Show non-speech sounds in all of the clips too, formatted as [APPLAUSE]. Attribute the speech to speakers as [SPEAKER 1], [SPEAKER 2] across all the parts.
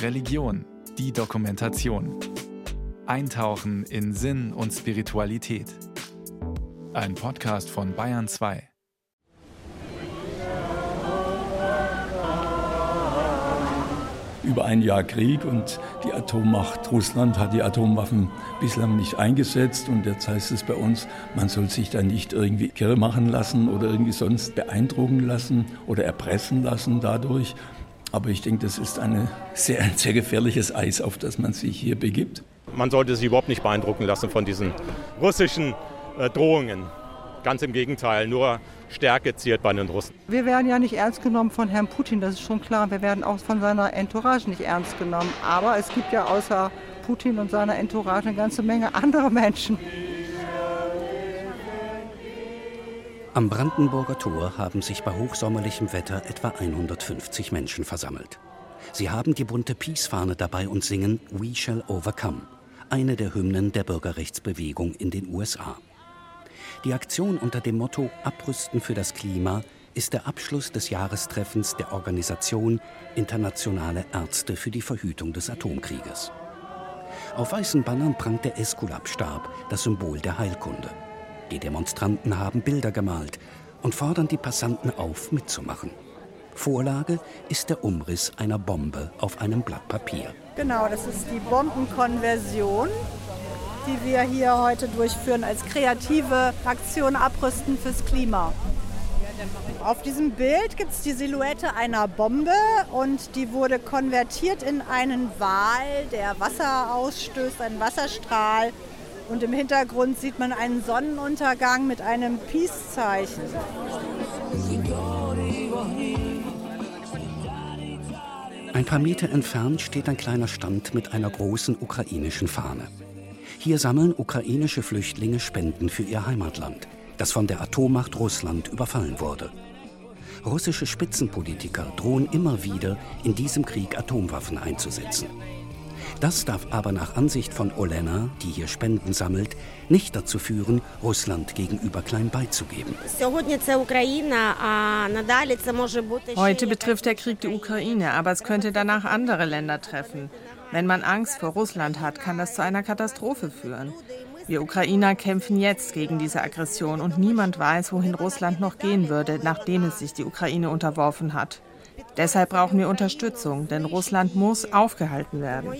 [SPEAKER 1] Religion, die Dokumentation. Eintauchen in Sinn und Spiritualität. Ein Podcast von Bayern 2.
[SPEAKER 2] über ein Jahr Krieg und die Atommacht Russland hat die Atomwaffen bislang nicht eingesetzt und jetzt heißt es bei uns, man soll sich da nicht irgendwie kirre machen lassen oder irgendwie sonst beeindrucken lassen oder erpressen lassen dadurch. Aber ich denke, das ist eine sehr, ein sehr gefährliches Eis, auf das man sich hier begibt.
[SPEAKER 3] Man sollte sich überhaupt nicht beeindrucken lassen von diesen russischen äh, Drohungen. Ganz im Gegenteil, nur Stärke ziert bei den Russen.
[SPEAKER 4] Wir werden ja nicht ernst genommen von Herrn Putin, das ist schon klar. Wir werden auch von seiner Entourage nicht ernst genommen. Aber es gibt ja außer Putin und seiner Entourage eine ganze Menge andere Menschen.
[SPEAKER 5] Am Brandenburger Tor haben sich bei hochsommerlichem Wetter etwa 150 Menschen versammelt. Sie haben die bunte Peace-Fahne dabei und singen We Shall Overcome, eine der Hymnen der Bürgerrechtsbewegung in den USA. Die Aktion unter dem Motto Abrüsten für das Klima ist der Abschluss des Jahrestreffens der Organisation Internationale Ärzte für die Verhütung des Atomkrieges. Auf weißen Bannern prangt der Eskulapstab, das Symbol der Heilkunde. Die Demonstranten haben Bilder gemalt und fordern die Passanten auf, mitzumachen. Vorlage ist der Umriss einer Bombe auf einem Blatt Papier.
[SPEAKER 6] Genau, das ist die Bombenkonversion die wir hier heute durchführen als kreative Aktion Abrüsten fürs Klima. Auf diesem Bild gibt es die Silhouette einer Bombe und die wurde konvertiert in einen Wal, der Wasser ausstößt, einen Wasserstrahl. Und im Hintergrund sieht man einen Sonnenuntergang mit einem Peace-Zeichen.
[SPEAKER 5] Ein paar Meter entfernt steht ein kleiner Stand mit einer großen ukrainischen Fahne. Hier sammeln ukrainische Flüchtlinge Spenden für ihr Heimatland, das von der Atommacht Russland überfallen wurde. Russische Spitzenpolitiker drohen immer wieder, in diesem Krieg Atomwaffen einzusetzen. Das darf aber nach Ansicht von Olena, die hier Spenden sammelt, nicht dazu führen, Russland gegenüber klein beizugeben.
[SPEAKER 7] Heute betrifft der Krieg die Ukraine, aber es könnte danach andere Länder treffen. Wenn man Angst vor Russland hat, kann das zu einer Katastrophe führen. Wir Ukrainer kämpfen jetzt gegen diese Aggression und niemand weiß, wohin Russland noch gehen würde, nachdem es sich die Ukraine unterworfen hat. Deshalb brauchen wir Unterstützung, denn Russland muss aufgehalten werden.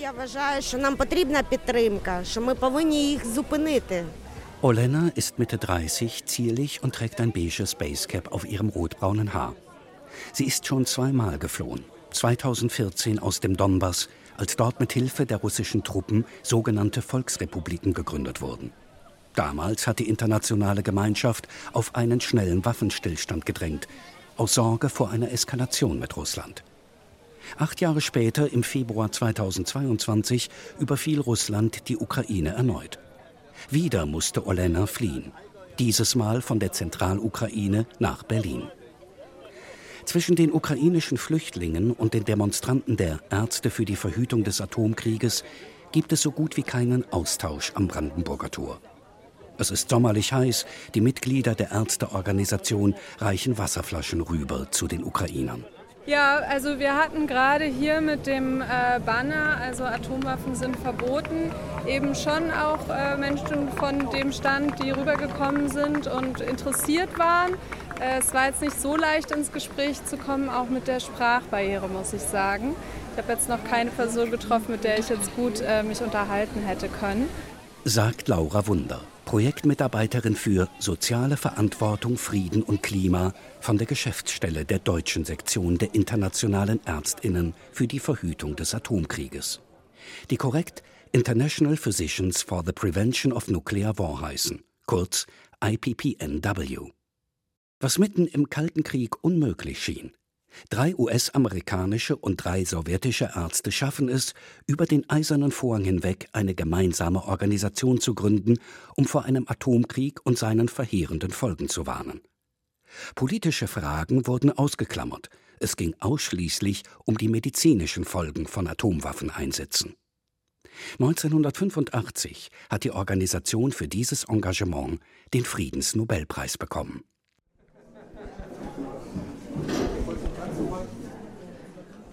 [SPEAKER 5] Olena ist Mitte 30, zierlich und trägt ein beiges Basecap auf ihrem rotbraunen Haar. Sie ist schon zweimal geflohen. 2014 aus dem Donbass, als dort mit Hilfe der russischen Truppen sogenannte Volksrepubliken gegründet wurden. Damals hat die internationale Gemeinschaft auf einen schnellen Waffenstillstand gedrängt, aus Sorge vor einer Eskalation mit Russland. Acht Jahre später, im Februar 2022, überfiel Russland die Ukraine erneut. Wieder musste Olena fliehen, dieses Mal von der Zentralukraine nach Berlin. Zwischen den ukrainischen Flüchtlingen und den Demonstranten der Ärzte für die Verhütung des Atomkrieges gibt es so gut wie keinen Austausch am Brandenburger Tor. Es ist sommerlich heiß, die Mitglieder der Ärzteorganisation reichen Wasserflaschen rüber zu den Ukrainern.
[SPEAKER 8] Ja, also wir hatten gerade hier mit dem äh, Banner, also Atomwaffen sind verboten, eben schon auch äh, Menschen von dem Stand, die rübergekommen sind und interessiert waren. Äh, es war jetzt nicht so leicht ins Gespräch zu kommen, auch mit der Sprachbarriere, muss ich sagen. Ich habe jetzt noch keine Person getroffen, mit der ich jetzt gut mich unterhalten hätte können.
[SPEAKER 5] Sagt Laura Wunder, Projektmitarbeiterin für Soziale Verantwortung, Frieden und Klima von der Geschäftsstelle der deutschen Sektion der Internationalen Ärztinnen für die Verhütung des Atomkrieges. Die korrekt International Physicians for the Prevention of Nuclear War heißen, kurz IPPNW was mitten im Kalten Krieg unmöglich schien. Drei US-amerikanische und drei sowjetische Ärzte schaffen es, über den eisernen Vorhang hinweg eine gemeinsame Organisation zu gründen, um vor einem Atomkrieg und seinen verheerenden Folgen zu warnen. Politische Fragen wurden ausgeklammert. Es ging ausschließlich um die medizinischen Folgen von Atomwaffeneinsätzen. 1985 hat die Organisation für dieses Engagement den Friedensnobelpreis bekommen.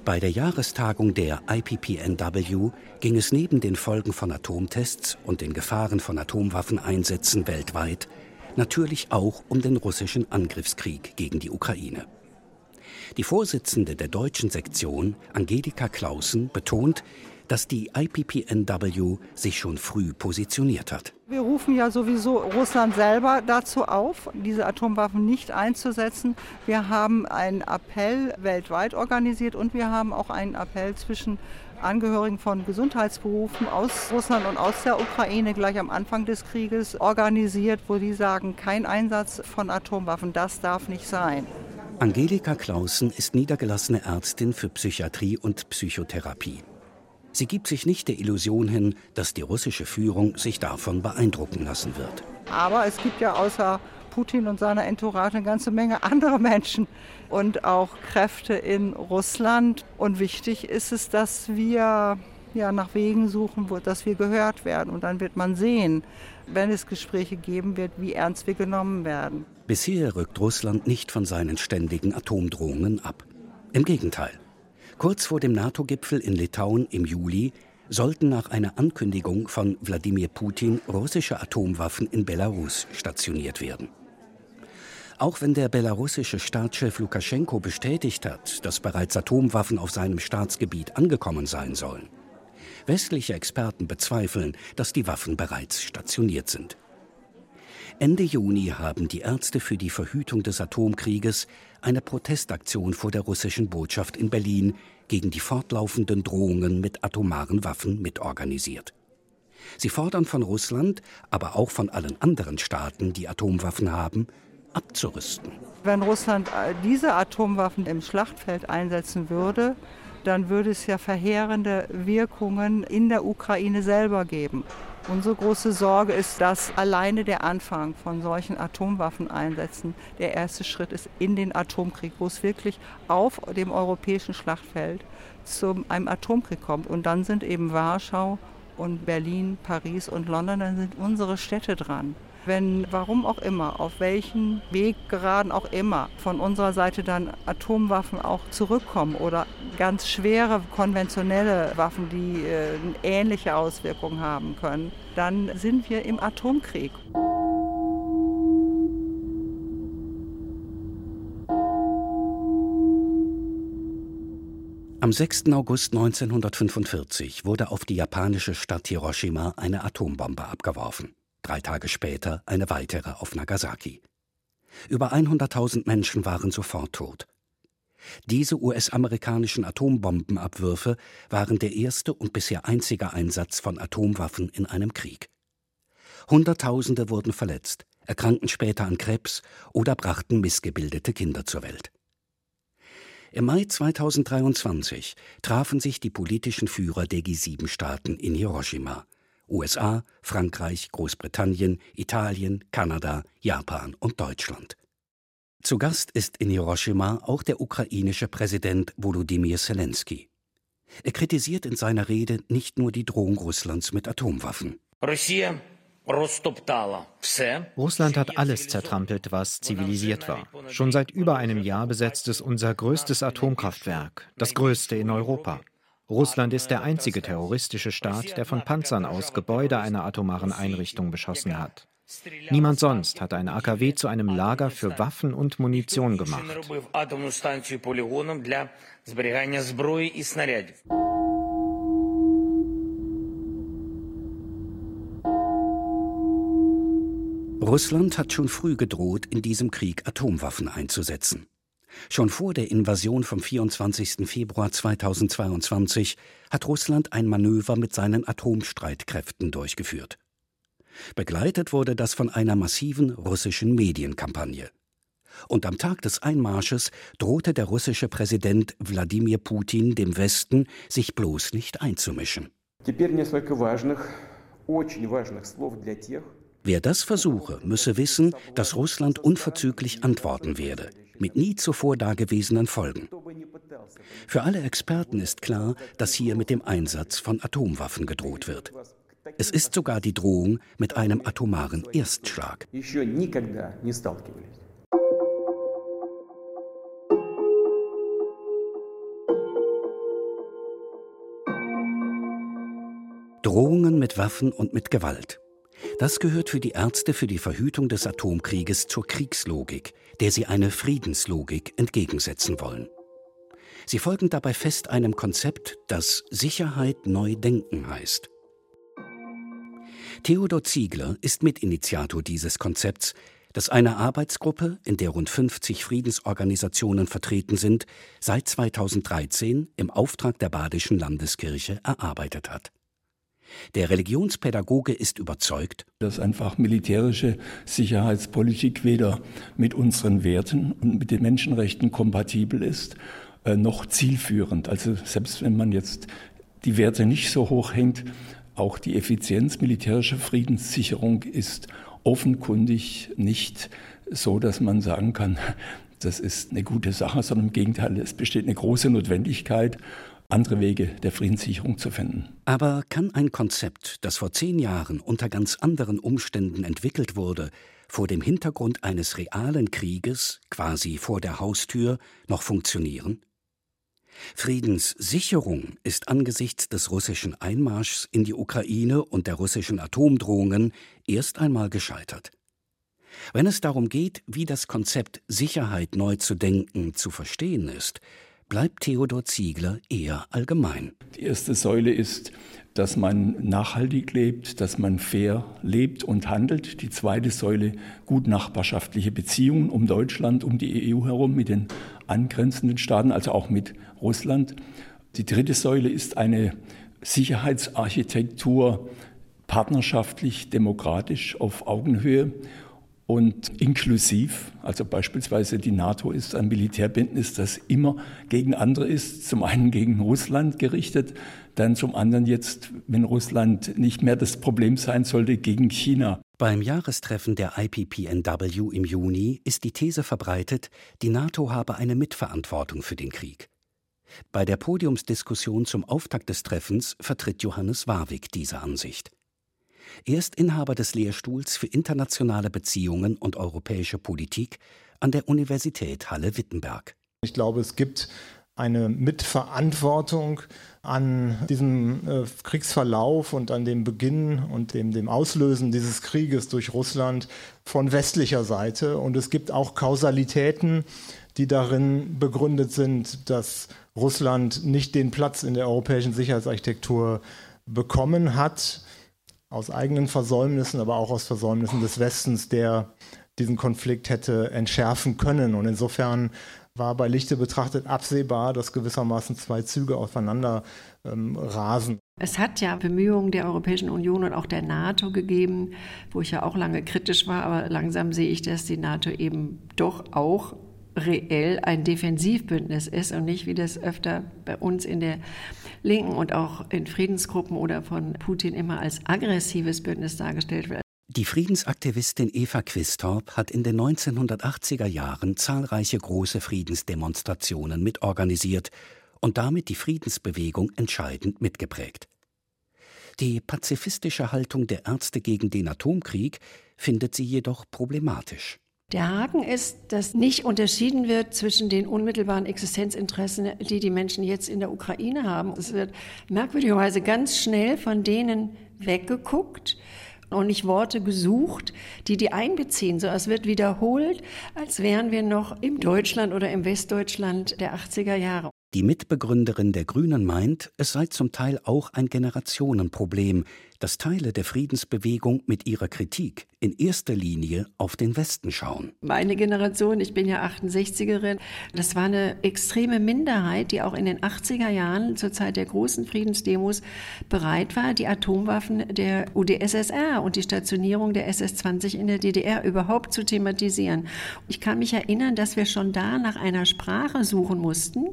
[SPEAKER 5] Bei der Jahrestagung der IPPNW ging es neben den Folgen von Atomtests und den Gefahren von Atomwaffeneinsätzen weltweit natürlich auch um den russischen Angriffskrieg gegen die Ukraine. Die Vorsitzende der deutschen Sektion, Angelika Clausen, betont, dass die IPPNW sich schon früh positioniert hat.
[SPEAKER 4] Wir rufen ja sowieso Russland selber dazu auf, diese Atomwaffen nicht einzusetzen. Wir haben einen Appell weltweit organisiert und wir haben auch einen Appell zwischen Angehörigen von Gesundheitsberufen aus Russland und aus der Ukraine gleich am Anfang des Krieges organisiert, wo die sagen, kein Einsatz von Atomwaffen, das darf nicht sein.
[SPEAKER 5] Angelika Clausen ist niedergelassene Ärztin für Psychiatrie und Psychotherapie. Sie gibt sich nicht der Illusion hin, dass die russische Führung sich davon beeindrucken lassen wird.
[SPEAKER 4] Aber es gibt ja außer Putin und seiner Entourage eine ganze Menge andere Menschen und auch Kräfte in Russland. Und wichtig ist es, dass wir ja, nach Wegen suchen, dass wir gehört werden. Und dann wird man sehen, wenn es Gespräche geben wird, wie ernst wir genommen werden.
[SPEAKER 5] Bisher rückt Russland nicht von seinen ständigen Atomdrohungen ab. Im Gegenteil. Kurz vor dem NATO-Gipfel in Litauen im Juli sollten nach einer Ankündigung von Wladimir Putin russische Atomwaffen in Belarus stationiert werden. Auch wenn der belarussische Staatschef Lukaschenko bestätigt hat, dass bereits Atomwaffen auf seinem Staatsgebiet angekommen sein sollen. Westliche Experten bezweifeln, dass die Waffen bereits stationiert sind. Ende Juni haben die Ärzte für die Verhütung des Atomkrieges eine Protestaktion vor der russischen Botschaft in Berlin gegen die fortlaufenden Drohungen mit atomaren Waffen mitorganisiert. Sie fordern von Russland, aber auch von allen anderen Staaten, die Atomwaffen haben, abzurüsten.
[SPEAKER 4] Wenn Russland äh, diese Atomwaffen im Schlachtfeld einsetzen würde, dann würde es ja verheerende Wirkungen in der Ukraine selber geben. Unsere große Sorge ist, dass alleine der Anfang von solchen Atomwaffeneinsätzen der erste Schritt ist in den Atomkrieg, wo es wirklich auf dem europäischen Schlachtfeld zu einem Atomkrieg kommt. Und dann sind eben Warschau und Berlin, Paris und London, dann sind unsere Städte dran wenn, warum auch immer, auf welchen Weggeraden auch immer, von unserer Seite dann Atomwaffen auch zurückkommen oder ganz schwere konventionelle Waffen, die äh, ähnliche Auswirkungen haben können, dann sind wir im Atomkrieg.
[SPEAKER 5] Am 6. August 1945 wurde auf die japanische Stadt Hiroshima eine Atombombe abgeworfen drei Tage später eine weitere auf Nagasaki. Über 100.000 Menschen waren sofort tot. Diese US-amerikanischen Atombombenabwürfe waren der erste und bisher einzige Einsatz von Atomwaffen in einem Krieg. Hunderttausende wurden verletzt, erkrankten später an Krebs oder brachten missgebildete Kinder zur Welt. Im Mai 2023 trafen sich die politischen Führer der G7-Staaten in Hiroshima – USA, Frankreich, Großbritannien, Italien, Kanada, Japan und Deutschland. Zu Gast ist in Hiroshima auch der ukrainische Präsident Volodymyr Zelensky. Er kritisiert in seiner Rede nicht nur die Drohung Russlands mit Atomwaffen.
[SPEAKER 9] Russland hat alles zertrampelt, was zivilisiert war. Schon seit über einem Jahr besetzt es unser größtes Atomkraftwerk, das größte in Europa. Russland ist der einzige terroristische Staat, der von Panzern aus Gebäude einer atomaren Einrichtung beschossen hat. Niemand sonst hat ein AKW zu einem Lager für Waffen und Munition gemacht.
[SPEAKER 5] Russland hat schon früh gedroht, in diesem Krieg Atomwaffen einzusetzen. Schon vor der Invasion vom 24. Februar 2022 hat Russland ein Manöver mit seinen Atomstreitkräften durchgeführt. Begleitet wurde das von einer massiven russischen Medienkampagne. Und am Tag des Einmarsches drohte der russische Präsident Wladimir Putin dem Westen, sich bloß nicht einzumischen. Wer das versuche, müsse wissen, dass Russland unverzüglich antworten werde mit nie zuvor dagewesenen Folgen. Für alle Experten ist klar, dass hier mit dem Einsatz von Atomwaffen gedroht wird. Es ist sogar die Drohung mit einem atomaren Erstschlag. Drohungen mit Waffen und mit Gewalt. Das gehört für die Ärzte für die Verhütung des Atomkrieges zur Kriegslogik, der sie eine Friedenslogik entgegensetzen wollen. Sie folgen dabei fest einem Konzept, das Sicherheit neu denken heißt. Theodor Ziegler ist Mitinitiator dieses Konzepts, das eine Arbeitsgruppe, in der rund 50 Friedensorganisationen vertreten sind, seit 2013 im Auftrag der Badischen Landeskirche erarbeitet hat. Der Religionspädagoge ist überzeugt,
[SPEAKER 2] dass einfach militärische Sicherheitspolitik weder mit unseren Werten und mit den Menschenrechten kompatibel ist, äh, noch zielführend. Also selbst wenn man jetzt die Werte nicht so hoch hängt, auch die Effizienz militärischer Friedenssicherung ist offenkundig nicht so, dass man sagen kann, [LAUGHS] das ist eine gute Sache, sondern im Gegenteil, es besteht eine große Notwendigkeit, andere Wege der Friedenssicherung zu finden.
[SPEAKER 5] Aber kann ein Konzept, das vor zehn Jahren unter ganz anderen Umständen entwickelt wurde, vor dem Hintergrund eines realen Krieges, quasi vor der Haustür, noch funktionieren? Friedenssicherung ist angesichts des russischen Einmarschs in die Ukraine und der russischen Atomdrohungen erst einmal gescheitert. Wenn es darum geht, wie das Konzept Sicherheit neu zu denken zu verstehen ist, bleibt Theodor Ziegler eher allgemein.
[SPEAKER 2] Die erste Säule ist, dass man nachhaltig lebt, dass man fair lebt und handelt. Die zweite Säule gut nachbarschaftliche Beziehungen um Deutschland, um die EU herum mit den angrenzenden Staaten, also auch mit Russland. Die dritte Säule ist eine Sicherheitsarchitektur partnerschaftlich, demokratisch auf Augenhöhe und inklusiv. Also beispielsweise die NATO ist ein Militärbündnis, das immer gegen andere ist, zum einen gegen Russland gerichtet, dann zum anderen jetzt, wenn Russland nicht mehr das Problem sein sollte, gegen China.
[SPEAKER 5] Beim Jahrestreffen der IPPNW im Juni ist die These verbreitet, die NATO habe eine Mitverantwortung für den Krieg. Bei der Podiumsdiskussion zum Auftakt des Treffens vertritt Johannes Warwick diese Ansicht. Er ist Inhaber des Lehrstuhls für internationale Beziehungen und europäische Politik an der Universität Halle-Wittenberg.
[SPEAKER 10] Ich glaube, es gibt eine Mitverantwortung an diesem äh, Kriegsverlauf und an dem Beginn und dem, dem Auslösen dieses Krieges durch Russland von westlicher Seite. Und es gibt auch Kausalitäten, die darin begründet sind, dass Russland nicht den Platz in der europäischen Sicherheitsarchitektur bekommen hat, aus eigenen Versäumnissen, aber auch aus Versäumnissen des Westens, der diesen Konflikt hätte entschärfen können. Und insofern war bei Lichte betrachtet absehbar, dass gewissermaßen zwei Züge aufeinander ähm, rasen.
[SPEAKER 11] Es hat ja Bemühungen der Europäischen Union und auch der NATO gegeben, wo ich ja auch lange kritisch war, aber langsam sehe ich, dass die NATO eben doch auch reell ein Defensivbündnis ist und nicht, wie das öfter bei uns in der Linken und auch in Friedensgruppen oder von Putin immer als aggressives Bündnis dargestellt wird.
[SPEAKER 5] Die Friedensaktivistin Eva Quistorp hat in den 1980er Jahren zahlreiche große Friedensdemonstrationen mitorganisiert und damit die Friedensbewegung entscheidend mitgeprägt. Die pazifistische Haltung der Ärzte gegen den Atomkrieg findet sie jedoch problematisch.
[SPEAKER 11] Der Haken ist, dass nicht unterschieden wird zwischen den unmittelbaren Existenzinteressen, die die Menschen jetzt in der Ukraine haben. Es wird merkwürdigerweise ganz schnell von denen weggeguckt und nicht Worte gesucht, die die einbeziehen. So, es wird wiederholt, als wären wir noch im Deutschland oder im Westdeutschland der 80er Jahre.
[SPEAKER 5] Die Mitbegründerin der Grünen meint, es sei zum Teil auch ein Generationenproblem, dass Teile der Friedensbewegung mit ihrer Kritik in erster Linie auf den Westen schauen.
[SPEAKER 11] Meine Generation, ich bin ja 68erin, das war eine extreme Minderheit, die auch in den 80er Jahren zur Zeit der großen Friedensdemos bereit war, die Atomwaffen der UdSSR und die Stationierung der SS-20 in der DDR überhaupt zu thematisieren. Ich kann mich erinnern, dass wir schon da nach einer Sprache suchen mussten,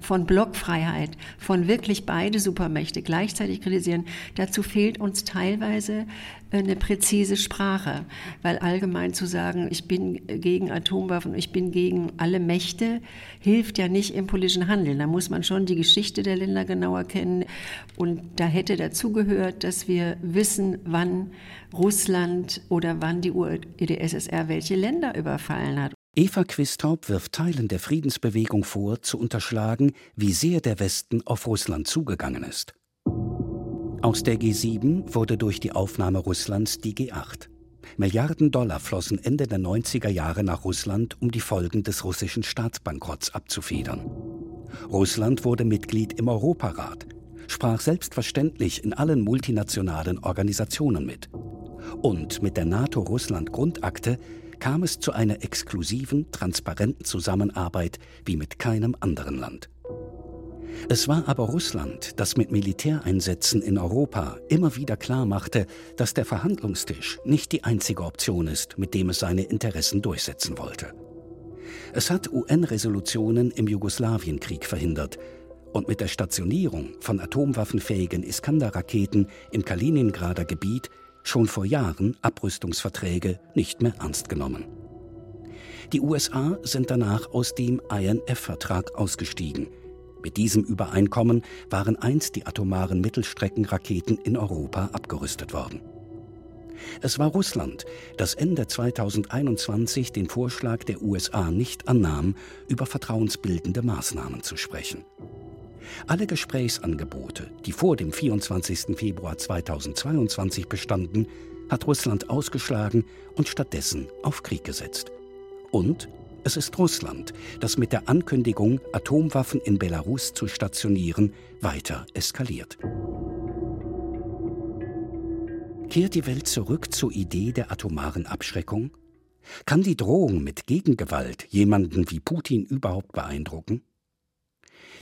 [SPEAKER 11] von Blockfreiheit, von wirklich beide Supermächte gleichzeitig kritisieren. Dazu fehlt uns uns teilweise eine präzise Sprache, weil allgemein zu sagen, ich bin gegen Atomwaffen, ich bin gegen alle Mächte, hilft ja nicht im politischen Handeln. Da muss man schon die Geschichte der Länder genauer kennen. Und da hätte dazugehört, dass wir wissen, wann Russland oder wann die UdSSR welche Länder überfallen hat.
[SPEAKER 5] Eva Quistorp wirft Teilen der Friedensbewegung vor, zu unterschlagen, wie sehr der Westen auf Russland zugegangen ist. Aus der G7 wurde durch die Aufnahme Russlands die G8. Milliarden Dollar flossen Ende der 90er Jahre nach Russland, um die Folgen des russischen Staatsbankrotts abzufedern. Russland wurde Mitglied im Europarat, sprach selbstverständlich in allen multinationalen Organisationen mit. Und mit der NATO-Russland-Grundakte kam es zu einer exklusiven, transparenten Zusammenarbeit wie mit keinem anderen Land. Es war aber Russland, das mit Militäreinsätzen in Europa immer wieder klarmachte, dass der Verhandlungstisch nicht die einzige Option ist, mit dem es seine Interessen durchsetzen wollte. Es hat UN-Resolutionen im Jugoslawienkrieg verhindert und mit der Stationierung von atomwaffenfähigen Iskander-Raketen im Kaliningrader Gebiet schon vor Jahren Abrüstungsverträge nicht mehr ernst genommen. Die USA sind danach aus dem INF-Vertrag ausgestiegen. Mit diesem Übereinkommen waren einst die atomaren Mittelstreckenraketen in Europa abgerüstet worden. Es war Russland, das Ende 2021 den Vorschlag der USA nicht annahm, über vertrauensbildende Maßnahmen zu sprechen. Alle Gesprächsangebote, die vor dem 24. Februar 2022 bestanden, hat Russland ausgeschlagen und stattdessen auf Krieg gesetzt. Und es ist Russland, das mit der Ankündigung, Atomwaffen in Belarus zu stationieren, weiter eskaliert. Kehrt die Welt zurück zur Idee der atomaren Abschreckung? Kann die Drohung mit Gegengewalt jemanden wie Putin überhaupt beeindrucken?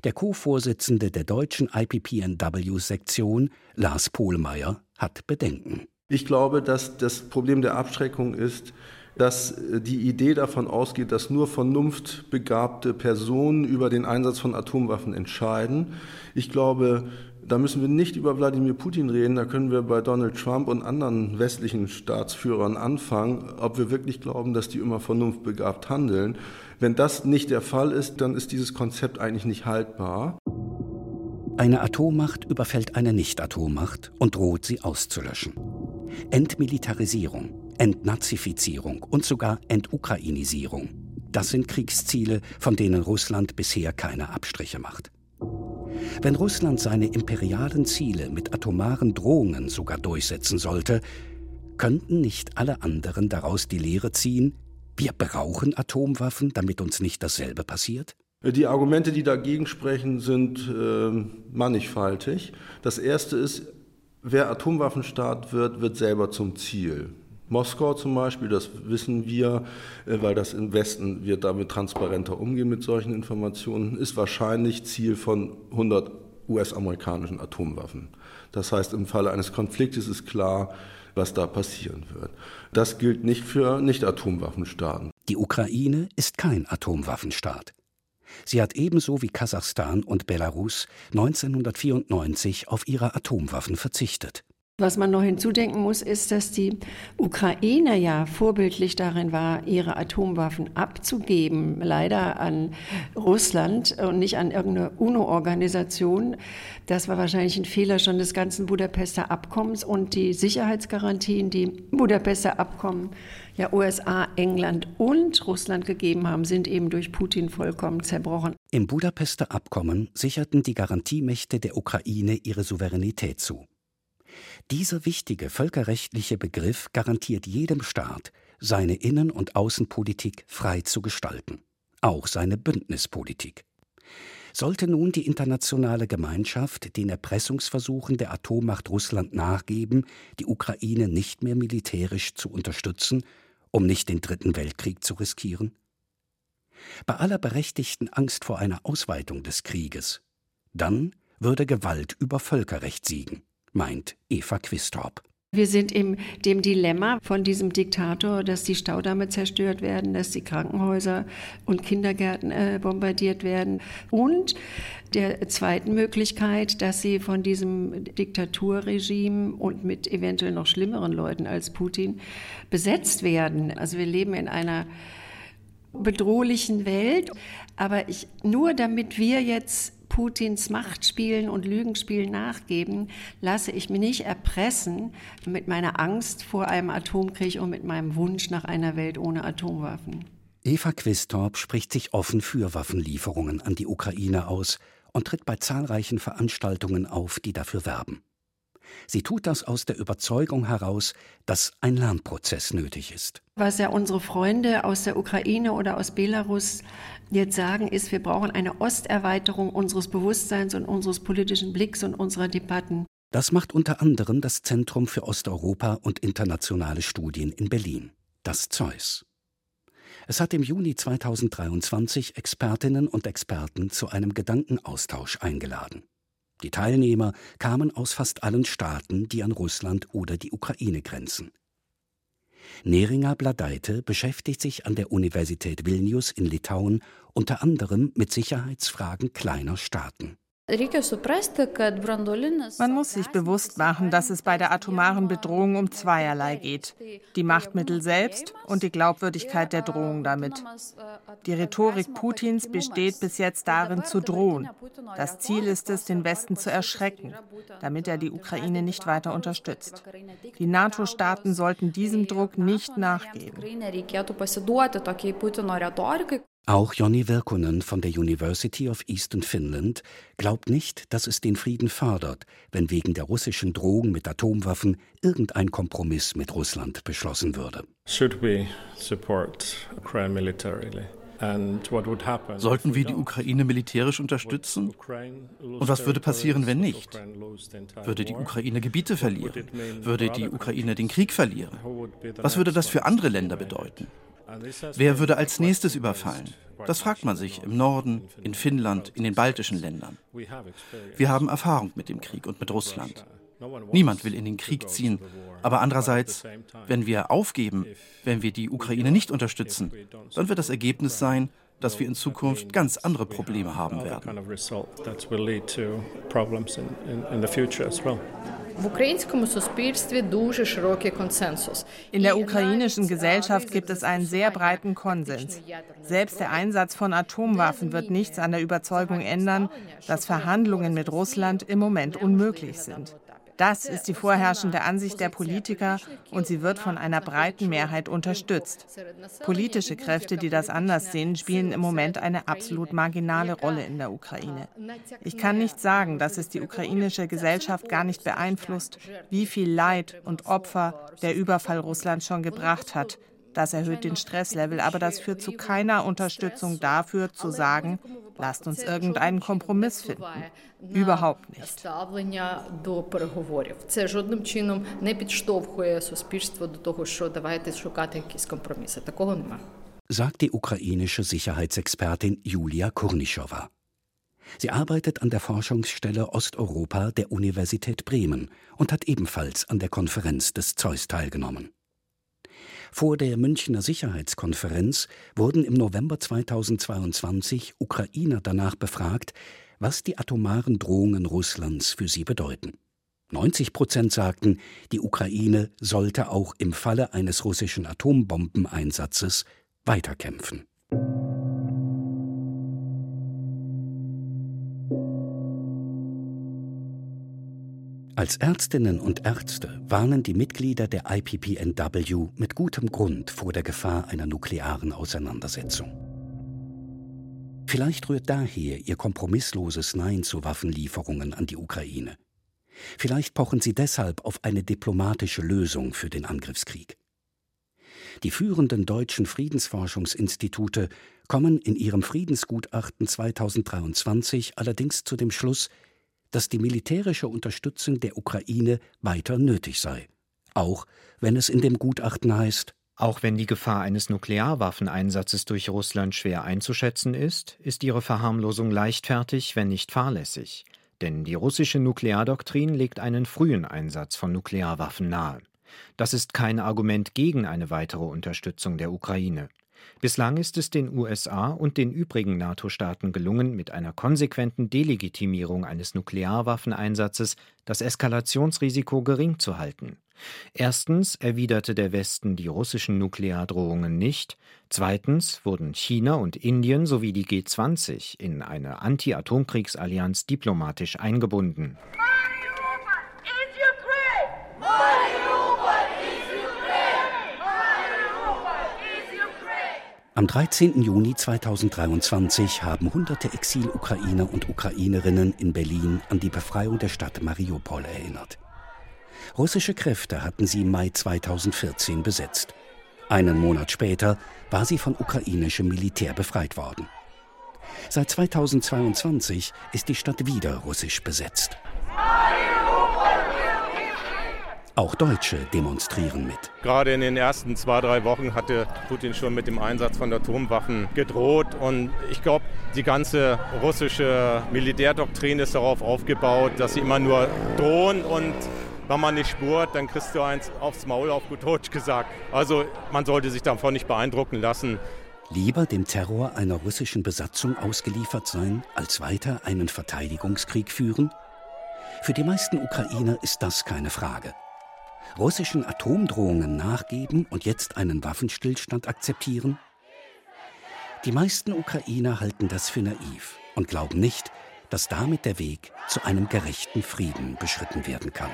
[SPEAKER 5] Der Co-Vorsitzende der deutschen IPPNW-Sektion, Lars Pohlmeier, hat Bedenken.
[SPEAKER 12] Ich glaube, dass das Problem der Abschreckung ist, dass die Idee davon ausgeht, dass nur vernunftbegabte Personen über den Einsatz von Atomwaffen entscheiden. Ich glaube, da müssen wir nicht über Wladimir Putin reden, da können wir bei Donald Trump und anderen westlichen Staatsführern anfangen, ob wir wirklich glauben, dass die immer vernunftbegabt handeln. Wenn das nicht der Fall ist, dann ist dieses Konzept eigentlich nicht haltbar.
[SPEAKER 5] Eine Atommacht überfällt eine Nicht-Atommacht und droht sie auszulöschen. Entmilitarisierung, Entnazifizierung und sogar Entukrainisierung. Das sind Kriegsziele, von denen Russland bisher keine Abstriche macht. Wenn Russland seine imperialen Ziele mit atomaren Drohungen sogar durchsetzen sollte, könnten nicht alle anderen daraus die Lehre ziehen, wir brauchen Atomwaffen, damit uns nicht dasselbe passiert?
[SPEAKER 12] Die Argumente, die dagegen sprechen, sind äh, mannigfaltig. Das erste ist, wer Atomwaffenstaat wird, wird selber zum Ziel. Moskau zum Beispiel, das wissen wir, äh, weil das im Westen wir damit transparenter umgehen mit solchen Informationen, ist wahrscheinlich Ziel von 100 US-amerikanischen Atomwaffen. Das heißt, im Falle eines Konfliktes ist klar, was da passieren wird. Das gilt nicht für Nicht-Atomwaffenstaaten.
[SPEAKER 5] Die Ukraine ist kein Atomwaffenstaat. Sie hat ebenso wie Kasachstan und Belarus 1994 auf ihre Atomwaffen verzichtet.
[SPEAKER 11] Was man noch hinzudenken muss, ist, dass die Ukraine ja vorbildlich darin war, ihre Atomwaffen abzugeben, leider an Russland und nicht an irgendeine UNO-Organisation. Das war wahrscheinlich ein Fehler schon des ganzen Budapester Abkommens und die Sicherheitsgarantien, die Budapester Abkommen ja USA, England und Russland gegeben haben, sind eben durch Putin vollkommen zerbrochen.
[SPEAKER 5] Im Budapester Abkommen sicherten die Garantiemächte der Ukraine ihre Souveränität zu. Dieser wichtige völkerrechtliche Begriff garantiert jedem Staat, seine Innen- und Außenpolitik frei zu gestalten, auch seine Bündnispolitik. Sollte nun die internationale Gemeinschaft den Erpressungsversuchen der Atommacht Russland nachgeben, die Ukraine nicht mehr militärisch zu unterstützen, um nicht den Dritten Weltkrieg zu riskieren? Bei aller berechtigten Angst vor einer Ausweitung des Krieges, dann würde Gewalt über Völkerrecht siegen meint Eva Quistorp.
[SPEAKER 11] Wir sind in dem Dilemma von diesem Diktator, dass die Staudamme zerstört werden, dass die Krankenhäuser und Kindergärten äh, bombardiert werden und der zweiten Möglichkeit, dass sie von diesem Diktaturregime und mit eventuell noch schlimmeren Leuten als Putin besetzt werden. Also wir leben in einer bedrohlichen Welt, aber ich, nur damit wir jetzt Putins Machtspielen und Lügenspielen nachgeben, lasse ich mich nicht erpressen mit meiner Angst vor einem Atomkrieg und mit meinem Wunsch nach einer Welt ohne Atomwaffen.
[SPEAKER 5] Eva Quistorp spricht sich offen für Waffenlieferungen an die Ukraine aus und tritt bei zahlreichen Veranstaltungen auf, die dafür werben. Sie tut das aus der Überzeugung heraus, dass ein Lernprozess nötig ist.
[SPEAKER 11] Was ja unsere Freunde aus der Ukraine oder aus Belarus jetzt sagen, ist, wir brauchen eine Osterweiterung unseres Bewusstseins und unseres politischen Blicks und unserer Debatten.
[SPEAKER 5] Das macht unter anderem das Zentrum für Osteuropa und internationale Studien in Berlin, das Zeus. Es hat im Juni 2023 Expertinnen und Experten zu einem Gedankenaustausch eingeladen. Die Teilnehmer kamen aus fast allen Staaten, die an Russland oder die Ukraine grenzen. Neringa Bladeite beschäftigt sich an der Universität Vilnius in Litauen unter anderem mit Sicherheitsfragen kleiner Staaten.
[SPEAKER 7] Man muss sich bewusst machen, dass es bei der atomaren Bedrohung um zweierlei geht. Die Machtmittel selbst und die Glaubwürdigkeit der Drohung damit. Die Rhetorik Putins besteht bis jetzt darin, zu drohen. Das Ziel ist es, den Westen zu erschrecken, damit er die Ukraine nicht weiter unterstützt. Die NATO-Staaten sollten diesem Druck nicht nachgeben.
[SPEAKER 5] Auch Jonny Virkunen von der University of Eastern Finland glaubt nicht, dass es den Frieden fördert, wenn wegen der russischen Drohung mit Atomwaffen irgendein Kompromiss mit Russland beschlossen würde.
[SPEAKER 13] Should we support Ukraine militarily?
[SPEAKER 14] Sollten wir die Ukraine militärisch unterstützen? Und was würde passieren, wenn nicht? Würde die Ukraine Gebiete verlieren? Würde die Ukraine den Krieg verlieren? Was würde das für andere Länder bedeuten? Wer würde als nächstes überfallen? Das fragt man sich im Norden, in Finnland, in den baltischen Ländern. Wir haben Erfahrung mit dem Krieg und mit Russland. Niemand will in den Krieg ziehen, aber andererseits, wenn wir aufgeben, wenn wir die Ukraine nicht unterstützen, dann wird das Ergebnis sein, dass wir in Zukunft ganz andere Probleme haben werden.
[SPEAKER 7] In der ukrainischen Gesellschaft gibt es einen sehr breiten Konsens. Selbst der Einsatz von Atomwaffen wird nichts an der Überzeugung ändern, dass Verhandlungen mit Russland im Moment unmöglich sind. Das ist die vorherrschende Ansicht der Politiker und sie wird von einer breiten Mehrheit unterstützt. Politische Kräfte, die das anders sehen, spielen im Moment eine absolut marginale Rolle in der Ukraine. Ich kann nicht sagen, dass es die ukrainische Gesellschaft gar nicht beeinflusst, wie viel Leid und Opfer der Überfall Russlands schon gebracht hat. Das erhöht den Stresslevel, aber das führt zu keiner Unterstützung dafür, zu sagen, lasst uns irgendeinen Kompromiss finden. Überhaupt nicht.
[SPEAKER 5] Sagt die ukrainische Sicherheitsexpertin Julia Kurnischowa. Sie arbeitet an der Forschungsstelle Osteuropa der Universität Bremen und hat ebenfalls an der Konferenz des Zeus teilgenommen. Vor der Münchner Sicherheitskonferenz wurden im November 2022 Ukrainer danach befragt, was die atomaren Drohungen Russlands für sie bedeuten. 90 Prozent sagten, die Ukraine sollte auch im Falle eines russischen Atombombeneinsatzes weiterkämpfen. Als Ärztinnen und Ärzte warnen die Mitglieder der IPPNW mit gutem Grund vor der Gefahr einer nuklearen Auseinandersetzung. Vielleicht rührt daher ihr kompromissloses Nein zu Waffenlieferungen an die Ukraine. Vielleicht pochen sie deshalb auf eine diplomatische Lösung für den Angriffskrieg. Die führenden deutschen Friedensforschungsinstitute kommen in ihrem Friedensgutachten 2023 allerdings zu dem Schluss, dass die militärische Unterstützung der Ukraine weiter nötig sei, auch wenn es in dem Gutachten heißt,
[SPEAKER 9] auch wenn die Gefahr eines Nuklearwaffeneinsatzes durch Russland schwer einzuschätzen ist, ist ihre Verharmlosung leichtfertig, wenn nicht fahrlässig. Denn die russische Nukleardoktrin legt einen frühen Einsatz von Nuklearwaffen nahe. Das ist kein Argument gegen eine weitere Unterstützung der Ukraine. Bislang ist es den USA und den übrigen NATO-Staaten gelungen, mit einer konsequenten Delegitimierung eines Nuklearwaffeneinsatzes das Eskalationsrisiko gering zu halten. Erstens erwiderte der Westen die russischen Nukleardrohungen nicht, zweitens wurden China und Indien sowie die G20 in eine Anti-Atomkriegsallianz diplomatisch eingebunden.
[SPEAKER 5] Am 13. Juni 2023 haben hunderte Exil-Ukrainer und Ukrainerinnen in Berlin an die Befreiung der Stadt Mariupol erinnert. Russische Kräfte hatten sie im Mai 2014 besetzt. Einen Monat später war sie von ukrainischem Militär befreit worden. Seit 2022 ist die Stadt wieder russisch besetzt. Auch Deutsche demonstrieren mit.
[SPEAKER 3] Gerade in den ersten zwei, drei Wochen hatte Putin schon mit dem Einsatz von Atomwaffen gedroht. Und ich glaube, die ganze russische Militärdoktrin ist darauf aufgebaut, dass sie immer nur drohen und wenn man nicht spurt, dann kriegst du eins aufs Maul auf gut Deutsch gesagt. Also man sollte sich davon nicht beeindrucken lassen.
[SPEAKER 5] Lieber dem Terror einer russischen Besatzung ausgeliefert sein, als weiter einen Verteidigungskrieg führen? Für die meisten Ukrainer ist das keine Frage russischen Atomdrohungen nachgeben und jetzt einen Waffenstillstand akzeptieren? Die meisten Ukrainer halten das für naiv und glauben nicht, dass damit der Weg zu einem gerechten Frieden beschritten werden kann.